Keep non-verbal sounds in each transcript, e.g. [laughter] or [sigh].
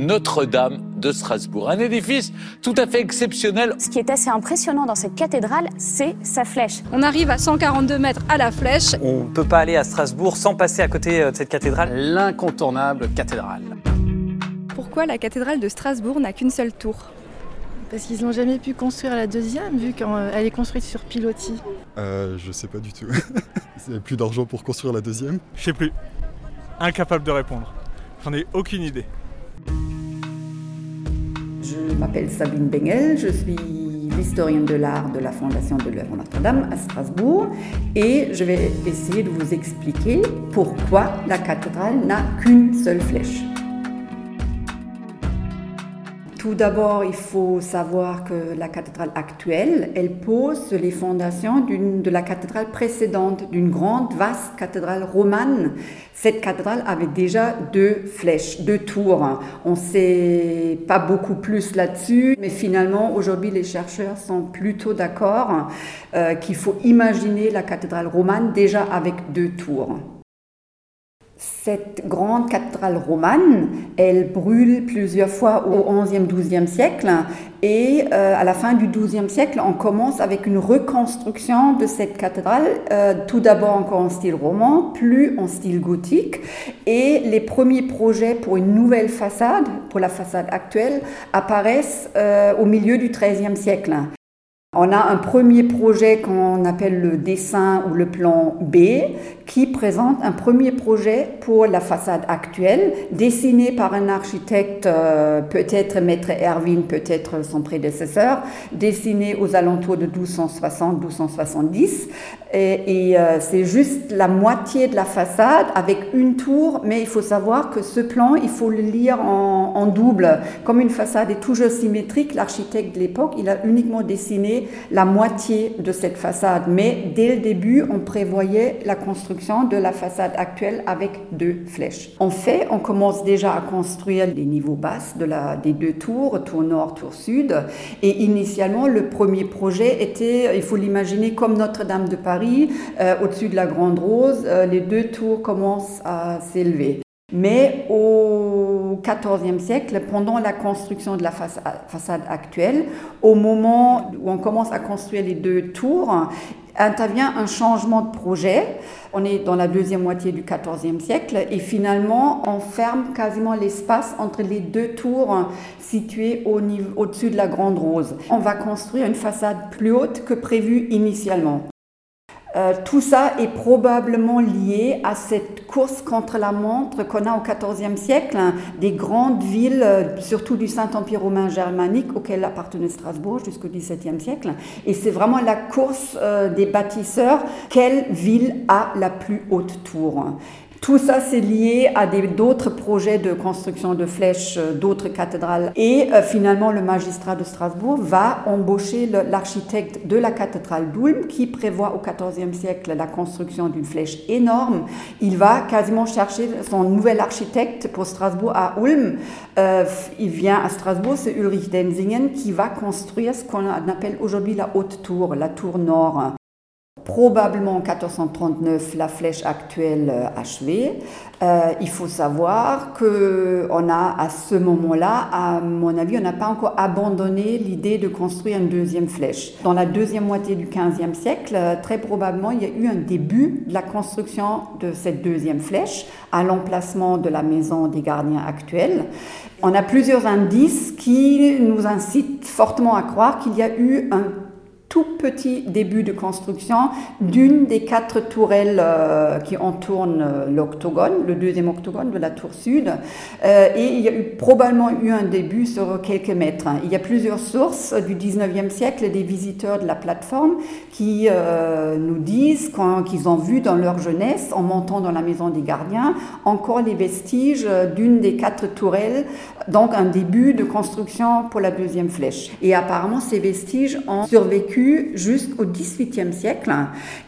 Notre-Dame de Strasbourg. Un édifice tout à fait exceptionnel. Ce qui est assez impressionnant dans cette cathédrale, c'est sa flèche. On arrive à 142 mètres à la flèche. On ne peut pas aller à Strasbourg sans passer à côté euh, de cette cathédrale. L'incontournable cathédrale. Pourquoi la cathédrale de Strasbourg n'a qu'une seule tour? Parce qu'ils n'ont jamais pu construire la deuxième, vu qu'elle est construite sur pilotis. Euh, je sais pas du tout. [laughs] Ils n'avaient plus d'argent pour construire la deuxième Je sais plus. Incapable de répondre. J'en ai aucune idée. Je m'appelle Sabine Bengel, je suis l'historienne de l'art de la Fondation de l'œuvre Notre-Dame à Strasbourg et je vais essayer de vous expliquer pourquoi la cathédrale n'a qu'une seule flèche. Tout d'abord, il faut savoir que la cathédrale actuelle, elle pose les fondations de la cathédrale précédente, d'une grande, vaste cathédrale romane. Cette cathédrale avait déjà deux flèches, deux tours. On ne sait pas beaucoup plus là-dessus, mais finalement, aujourd'hui, les chercheurs sont plutôt d'accord euh, qu'il faut imaginer la cathédrale romane déjà avec deux tours. Cette grande cathédrale romane, elle brûle plusieurs fois au XIe, XIIe siècle et euh, à la fin du XIIe siècle, on commence avec une reconstruction de cette cathédrale, euh, tout d'abord encore en style roman, plus en style gothique et les premiers projets pour une nouvelle façade, pour la façade actuelle, apparaissent euh, au milieu du XIIIe siècle. On a un premier projet qu'on appelle le dessin ou le plan B qui présente un premier projet pour la façade actuelle, dessiné par un architecte, euh, peut-être Maître Erwin, peut-être son prédécesseur, dessiné aux alentours de 1260-1270. Et, euh, c'est juste la moitié de la façade avec une tour, mais il faut savoir que ce plan, il faut le lire en, en double. Comme une façade est toujours symétrique, l'architecte de l'époque, il a uniquement dessiné la moitié de cette façade, mais dès le début, on prévoyait la construction de la façade actuelle avec deux flèches. En fait, on commence déjà à construire les niveaux basses des deux tours, tour nord, tour sud, et initialement, le premier projet était, il faut l'imaginer comme Notre-Dame de Paris, euh, au-dessus de la Grande Rose, euh, les deux tours commencent à s'élever. Mais au XIVe siècle, pendant la construction de la façade actuelle, au moment où on commence à construire les deux tours, intervient un changement de projet. On est dans la deuxième moitié du XIVe siècle et finalement on ferme quasiment l'espace entre les deux tours situées au-dessus de la Grande Rose. On va construire une façade plus haute que prévu initialement. Euh, tout ça est probablement lié à cette course contre la montre qu'on a au XIVe siècle, hein, des grandes villes, euh, surtout du Saint-Empire romain germanique, auquel appartenait Strasbourg jusqu'au XVIIe siècle. Et c'est vraiment la course euh, des bâtisseurs, quelle ville a la plus haute tour? Tout ça, c'est lié à d'autres projets de construction de flèches, euh, d'autres cathédrales. Et euh, finalement, le magistrat de Strasbourg va embaucher l'architecte de la cathédrale d'Ulm, qui prévoit au XIVe siècle la construction d'une flèche énorme. Il va quasiment chercher son nouvel architecte pour Strasbourg à Ulm. Euh, il vient à Strasbourg, c'est Ulrich Denzingen, qui va construire ce qu'on appelle aujourd'hui la haute tour, la tour nord probablement en 1439 la flèche actuelle euh, achevée. Euh, il faut savoir que on a à ce moment-là, à mon avis, on n'a pas encore abandonné l'idée de construire une deuxième flèche. Dans la deuxième moitié du XVe siècle, euh, très probablement, il y a eu un début de la construction de cette deuxième flèche à l'emplacement de la maison des gardiens actuelle. On a plusieurs indices qui nous incitent fortement à croire qu'il y a eu un tout petit début de construction d'une des quatre tourelles euh, qui entourent euh, l'octogone, le deuxième octogone de la tour sud. Euh, et il y a probablement eu un début sur quelques mètres. Il y a plusieurs sources du 19e siècle des visiteurs de la plateforme qui nous disent qu'ils ont vu dans leur jeunesse, en montant dans la maison des gardiens, encore les vestiges d'une des quatre tourelles, donc un début de construction pour la deuxième flèche. Et apparemment, ces vestiges ont survécu jusqu'au XVIIIe siècle.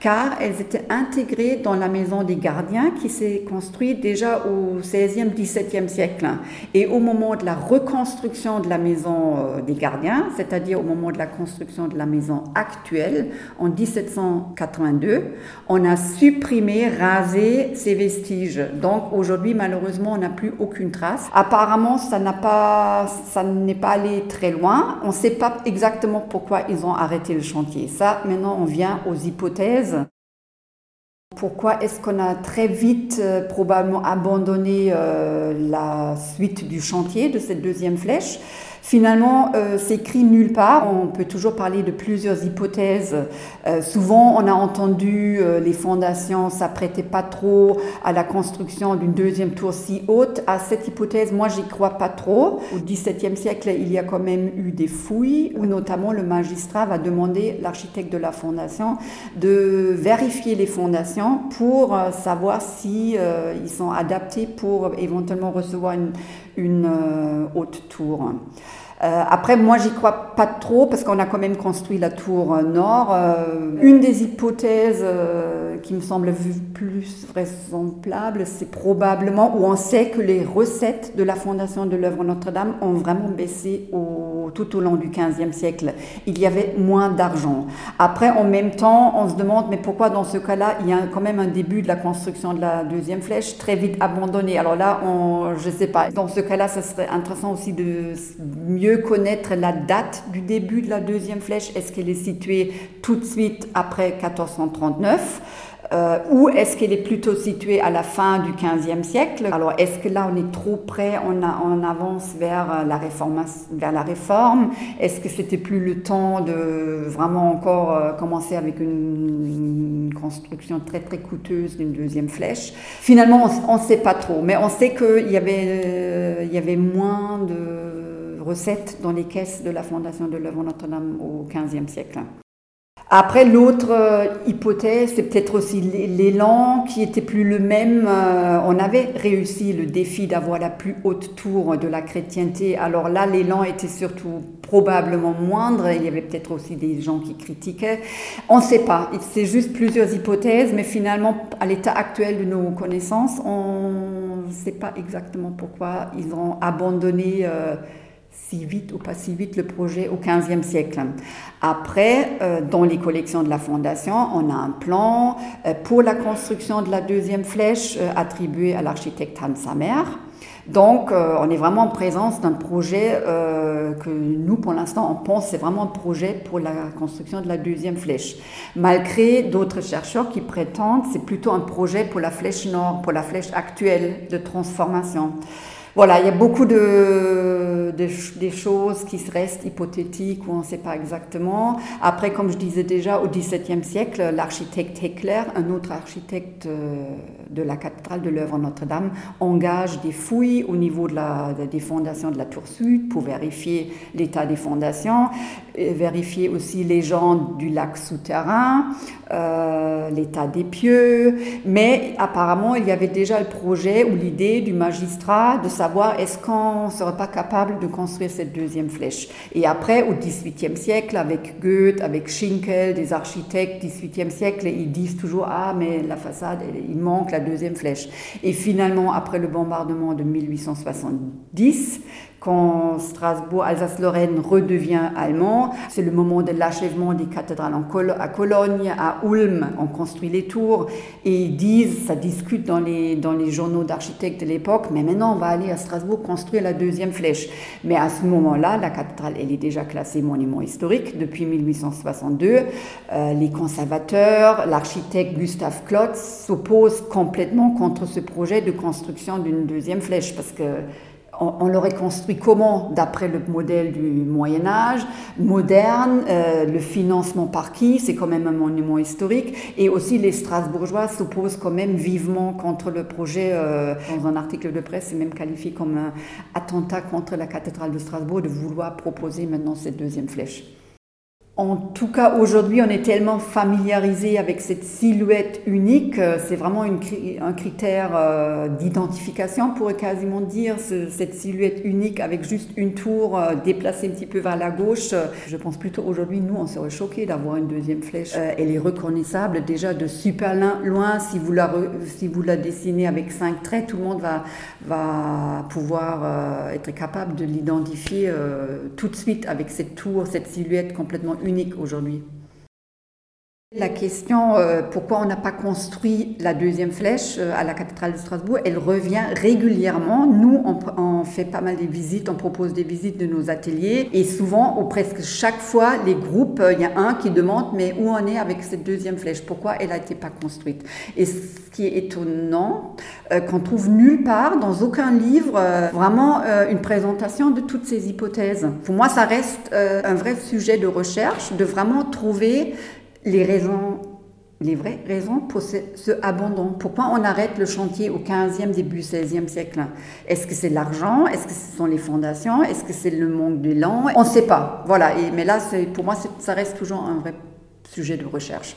Car elles étaient intégrées dans la maison des gardiens qui s'est construite déjà au 16e, 17e siècle. Et au moment de la reconstruction de la maison euh, des gardiens, c'est-à-dire au moment de la construction de la maison actuelle en 1782, on a supprimé, rasé ces vestiges. Donc aujourd'hui, malheureusement, on n'a plus aucune trace. Apparemment, ça n'a pas, ça n'est pas allé très loin. On ne sait pas exactement pourquoi ils ont arrêté le chantier. Ça, maintenant, on vient aux hypothèses. Pourquoi est-ce qu'on a très vite euh, probablement abandonné euh, la suite du chantier de cette deuxième flèche? Finalement, euh, c'est écrit nulle part. On peut toujours parler de plusieurs hypothèses. Euh, souvent, on a entendu euh, les fondations s'apprêtaient pas trop à la construction d'une deuxième tour si haute. À cette hypothèse, moi, j'y crois pas trop. Au XVIIe siècle, il y a quand même eu des fouilles où notamment le magistrat va demander l'architecte de la fondation de vérifier les fondations pour savoir si ils sont adaptés pour éventuellement recevoir une, une haute tour. Euh, après, moi, j'y crois pas trop parce qu'on a quand même construit la tour nord. Euh, une des hypothèses euh, qui me semble plus vraisemblable, c'est probablement où on sait que les recettes de la fondation de l'œuvre Notre-Dame ont vraiment baissé au, tout au long du XVe siècle. Il y avait moins d'argent. Après, en même temps, on se demande, mais pourquoi dans ce cas-là, il y a quand même un début de la construction de la deuxième flèche très vite abandonné. Alors là, on, je sais pas. Dans ce cas-là, ça serait intéressant aussi de mieux connaître la date du début de la deuxième flèche. Est-ce qu'elle est située tout de suite après 1439 euh, ou est-ce qu'elle est plutôt située à la fin du XVe siècle? Alors, est-ce que là, on est trop près, on, on avance vers la, réforme, vers la réforme? Est-ce que c'était plus le temps de vraiment encore euh, commencer avec une, construction très, très coûteuse d'une deuxième flèche? Finalement, on ne sait pas trop, mais on sait qu'il y, euh, y avait moins de recettes dans les caisses de la Fondation de l'œuvre Notre-Dame au XVe siècle. Après, l'autre euh, hypothèse, c'est peut-être aussi l'élan qui était plus le même. Euh, on avait réussi le défi d'avoir la plus haute tour de la chrétienté. Alors là, l'élan était surtout probablement moindre. Il y avait peut-être aussi des gens qui critiquaient. On ne sait pas. C'est juste plusieurs hypothèses, mais finalement, à l'état actuel de nos connaissances, on ne sait pas exactement pourquoi ils ont abandonné. Euh, si vite ou pas si vite le projet au XVe siècle. Après, euh, dans les collections de la Fondation, on a un plan euh, pour la construction de la deuxième flèche euh, attribué à l'architecte Hans Samer. Donc, on est vraiment en présence d'un projet que nous, pour l'instant, on pense c'est vraiment un projet pour la construction de la deuxième flèche. Malgré d'autres chercheurs qui prétendent c'est plutôt un projet pour la flèche nord, pour la flèche actuelle de transformation. Voilà, il y a beaucoup de, des choses qui restent hypothétiques ou on ne sait pas exactement. Après, comme je disais déjà, au XVIIe siècle, l'architecte Heckler, un autre architecte euh, de la cathédrale de l'œuvre Notre-Dame, engage des fouilles au niveau de la, des fondations de la tour sud pour vérifier l'état des fondations, vérifier aussi les gens du lac souterrain, euh, l'état des pieux. Mais apparemment, il y avait déjà le projet ou l'idée du magistrat de savoir est-ce qu'on ne serait pas capable de construire cette deuxième flèche? Et après, au XVIIIe siècle, avec Goethe, avec Schinkel, des architectes XVIIIe siècle, ils disent toujours ah mais la façade, il manque la deuxième flèche. Et finalement, après le bombardement de 1870, quand Strasbourg, Alsace-Lorraine redevient allemand. C'est le moment de l'achèvement des cathédrales à Cologne, à Ulm, on construit les tours et ils disent, ça discute dans les, dans les journaux d'architectes de l'époque, mais maintenant on va aller à Strasbourg construire la deuxième flèche. Mais à ce moment-là, la cathédrale, elle est déjà classée monument historique depuis 1862. Euh, les conservateurs, l'architecte Gustave Klotz s'opposent complètement contre ce projet de construction d'une deuxième flèche parce que on, l'aurait construit comment D'après le modèle du Moyen Âge, moderne, euh, le financement par qui C'est quand même un monument historique. Et aussi les Strasbourgeois s'opposent quand même vivement contre le projet. Euh, dans un article de presse, c'est même qualifié comme un attentat contre la cathédrale de Strasbourg de vouloir proposer maintenant cette deuxième flèche. En tout cas, aujourd'hui, on est tellement familiarisé avec cette silhouette unique, euh, c'est vraiment un critère euh, d'identification, on pourrait quasiment dire, cette silhouette unique avec juste une tour euh, déplacée un petit peu vers la gauche. Je pense plutôt aujourd'hui, nous, on serait choqués d'avoir une deuxième flèche. elle est reconnaissable déjà de super loin. Si vous la, dessinez avec cinq traits, tout le monde va pouvoir être capable de l'identifier tout de suite avec cette tour, cette silhouette complètement unique unique aujourd'hui. La question euh, pourquoi on n'a pas construit la deuxième flèche euh, à la cathédrale de Strasbourg, elle revient régulièrement. Nous, on, fait pas mal de visites, on propose des visites de nos ateliers et souvent, ou presque chaque fois, les groupes, euh, il y a un qui demande mais où on est avec cette deuxième flèche? Pourquoi elle n'a été pas construite? Et ce qui est étonnant, qu'on trouve nulle part, dans aucun livre, vraiment une présentation de toutes ces hypothèses. Pour moi, ça reste un vrai sujet de recherche, de vraiment trouver les raisons, les vraies raisons pour ce, abandon. Pourquoi on arrête le chantier au 15e, début 16e siècle? Est-ce que c'est l'argent? Est-ce que ce sont les fondations? Est-ce que c'est le manque d'élan On ne sait pas. Voilà. Et, mais là, pour moi, ça reste toujours un vrai sujet de recherche.